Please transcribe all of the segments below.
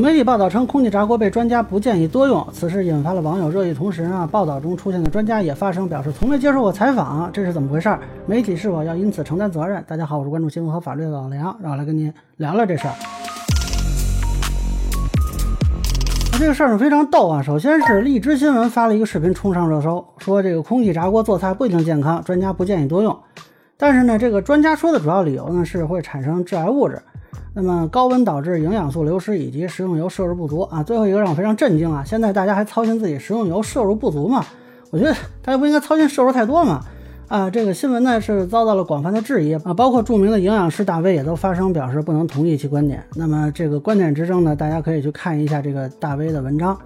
媒体报道称，空气炸锅被专家不建议多用，此事引发了网友热议。同时呢，报道中出现的专家也发声表示从未接受过采访，这是怎么回事？媒体是否要因此承担责任？大家好，我是关注新闻和法律的老梁，让我来跟您聊聊这事儿。这个事儿非常逗啊！首先是荔枝新闻发了一个视频冲上热搜，说这个空气炸锅做菜不一定健康，专家不建议多用。但是呢，这个专家说的主要理由呢是会产生致癌物质。那么高温导致营养素流失以及食用油摄入不足啊，最后一个让我非常震惊啊！现在大家还操心自己食用油摄入不足吗？我觉得大家不应该操心摄入太多嘛！啊，这个新闻呢是遭到了广泛的质疑啊，包括著名的营养师大 V 也都发声表示不能同意其观点。那么这个观点之争呢，大家可以去看一下这个大 V 的文章。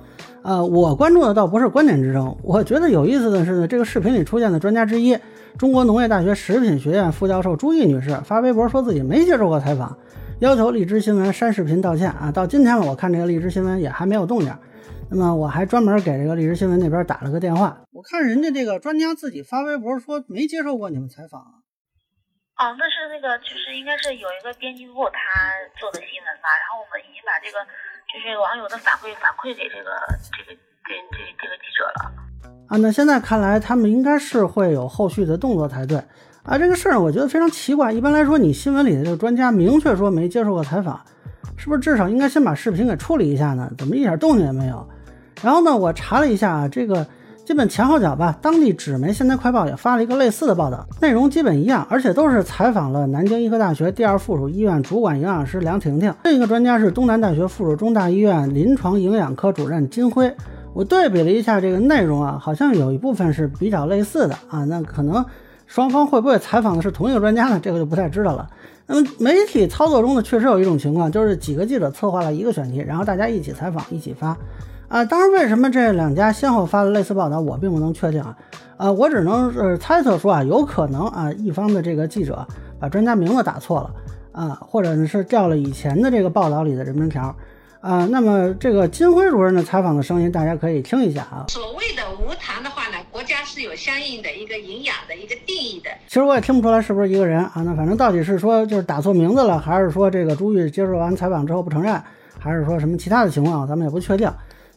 呃，我关注的倒不是观点之争，我觉得有意思的是呢，这个视频里出现的专家之一，中国农业大学食品学院副教授朱毅女士发微博说自己没接受过采访。要求荔枝新闻删视频道歉啊！到今天了，我看这个荔枝新闻也还没有动静。那么我还专门给这个荔枝新闻那边打了个电话。我看人家这个专家自己发微博说没接受过你们采访啊。哦，那是那个，就是应该是有一个编辑部他做的新闻吧。然后我们已经把这个就是网友的反馈反馈给这个这个这这这个记者了。啊，那现在看来他们应该是会有后续的动作才对。啊，这个事儿我觉得非常奇怪。一般来说，你新闻里的这个专家明确说没接受过采访，是不是至少应该先把视频给处理一下呢？怎么一点动静也没有？然后呢，我查了一下啊，这个基本前后脚吧，当地纸媒《现代快报》也发了一个类似的报道，内容基本一样，而且都是采访了南京医科大学第二附属医院主管营养师梁婷婷，另一个专家是东南大学附属中大医院临床营养科主任金辉。我对比了一下这个内容啊，好像有一部分是比较类似的啊，那可能。双方会不会采访的是同一个专家呢？这个就不太知道了。那么媒体操作中呢，确实有一种情况，就是几个记者策划了一个选题，然后大家一起采访，一起发。啊，当然，为什么这两家先后发了类似报道，我并不能确定啊。啊，我只能是猜测说啊，有可能啊，一方的这个记者把专家名字打错了啊，或者呢是调了以前的这个报道里的人名条。啊，那么这个金辉主任的采访的声音，大家可以听一下啊。所谓的无糖的话，是有相应的一个营养的一个定义的。其实我也听不出来是不是一个人啊。那反正到底是说就是打错名字了，还是说这个朱玉接受完采访之后不承认，还是说什么其他的情况，咱们也不确定。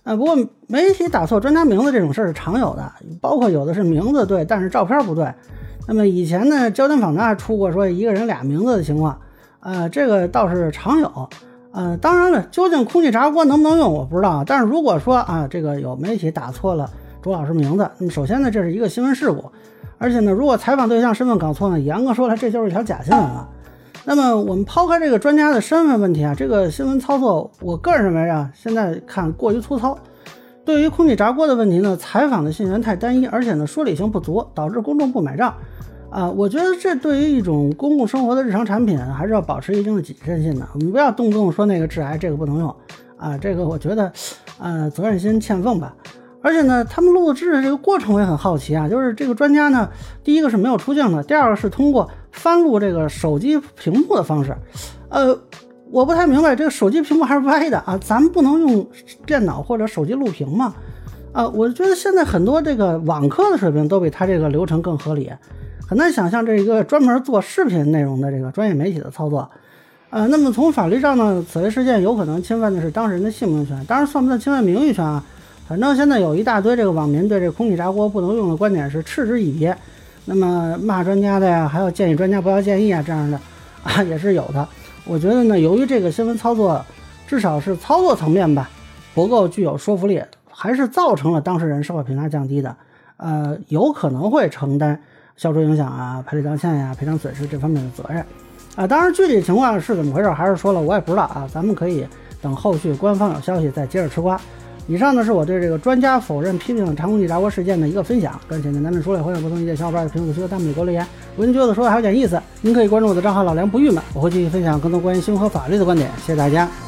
啊，不过媒体打错专家名字这种事儿是常有的，包括有的是名字对，但是照片不对。那么以前呢，焦点访谈还出过说一个人俩名字的情况，啊，这个倒是常有。呃，当然了，究竟空气炸锅能不能用，我不知道。但是如果说啊，这个有媒体打错了朱老师名字，那么首先呢，这是一个新闻事故，而且呢，如果采访对象身份搞错呢，严格说来，这就是一条假新闻了。那么我们抛开这个专家的身份问题啊，这个新闻操作，我个人认为啊，现在看过于粗糙。对于空气炸锅的问题呢，采访的信源太单一，而且呢，说理性不足，导致公众不买账。啊，我觉得这对于一种公共生活的日常产品，还是要保持一定的谨慎性的。我们不要动不动说那个致癌，这个不能用啊。这个我觉得，呃，责任心欠奉吧。而且呢，他们录制的这个过程我也很好奇啊。就是这个专家呢，第一个是没有出镜的，第二个是通过翻录这个手机屏幕的方式。呃，我不太明白，这个手机屏幕还是歪的啊。咱们不能用电脑或者手机录屏吗？啊，我觉得现在很多这个网课的水平都比他这个流程更合理。很难想象这一个专门做视频内容的这个专业媒体的操作，呃，那么从法律上呢，此类事件有可能侵犯的是当事人的姓名权，当然算不算侵犯名誉权啊？反正现在有一大堆这个网民对这空气炸锅不能用的观点是嗤之以鼻，那么骂专家的呀，还有建议专家不要建议啊这样的啊也是有的。我觉得呢，由于这个新闻操作至少是操作层面吧不够具有说服力，还是造成了当事人社会评价降低的，呃，有可能会承担。消除影响啊，赔礼道歉呀，赔偿损失这方面的责任啊，当然具体情况是怎么回事，还是说了我也不知道啊，咱们可以等后续官方有消息再接着吃瓜。以上呢是我对这个专家否认批评长空气炸锅事件的一个分享，更简单咱们说了，欢迎不同意见小伙伴在评论区和弹幕里给我留言。如果您觉得说的还有点意思，您可以关注我的账号老梁不郁闷，我会继续分享更多关于新闻和法律的观点。谢谢大家。